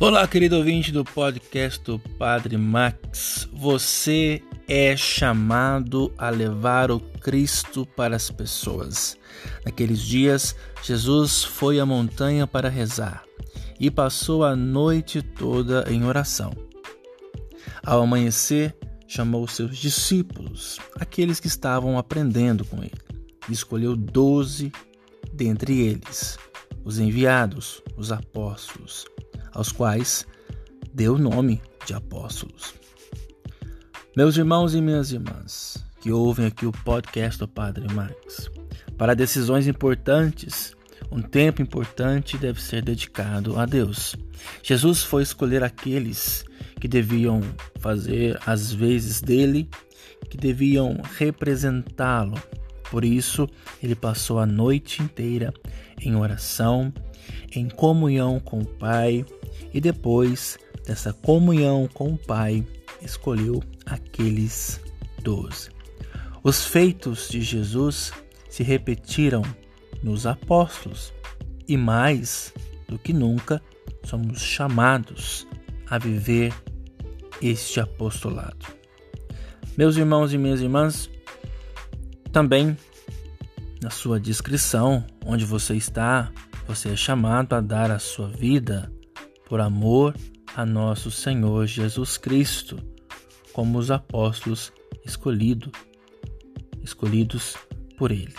Olá, querido ouvinte do podcast do Padre Max. Você é chamado a levar o Cristo para as pessoas. Naqueles dias, Jesus foi à montanha para rezar e passou a noite toda em oração. Ao amanhecer, chamou seus discípulos, aqueles que estavam aprendendo com ele, e escolheu doze dentre eles, os enviados, os apóstolos aos quais deu o nome de apóstolos. Meus irmãos e minhas irmãs que ouvem aqui o podcast do Padre Max, para decisões importantes, um tempo importante deve ser dedicado a Deus. Jesus foi escolher aqueles que deviam fazer as vezes dele, que deviam representá-lo. Por isso, ele passou a noite inteira em oração, em comunhão com o Pai, e depois dessa comunhão com o Pai, escolheu aqueles doze. Os feitos de Jesus se repetiram nos apóstolos e mais do que nunca somos chamados a viver este apostolado. Meus irmãos e minhas irmãs, também na sua descrição, onde você está, você é chamado a dar a sua vida por amor a nosso Senhor Jesus Cristo, como os apóstolos escolhido, escolhidos por Ele.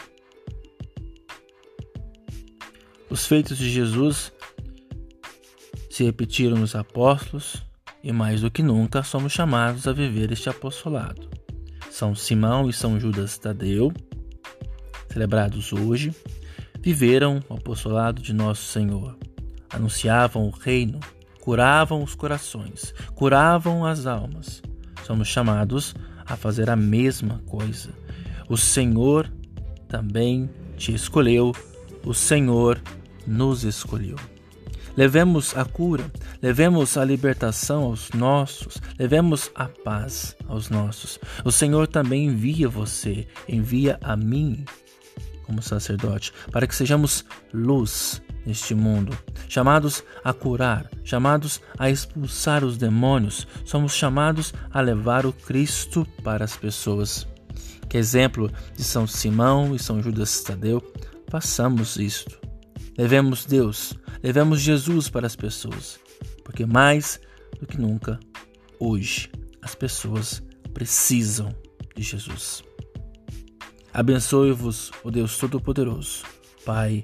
Os feitos de Jesus se repetiram nos apóstolos e mais do que nunca somos chamados a viver este apostolado. São Simão e São Judas Tadeu, celebrados hoje, viveram o apostolado de nosso Senhor anunciavam o reino, curavam os corações, curavam as almas. Somos chamados a fazer a mesma coisa. O Senhor também te escolheu, o Senhor nos escolheu. Levemos a cura, levemos a libertação aos nossos, levemos a paz aos nossos. O Senhor também envia você, envia a mim como sacerdote, para que sejamos luz neste mundo, chamados a curar, chamados a expulsar os demônios, somos chamados a levar o Cristo para as pessoas. Que exemplo de São Simão e São Judas Tadeu, façamos isto. Levemos Deus, levemos Jesus para as pessoas, porque mais do que nunca, hoje, as pessoas precisam de Jesus. Abençoe-vos o Deus Todo-Poderoso, Pai,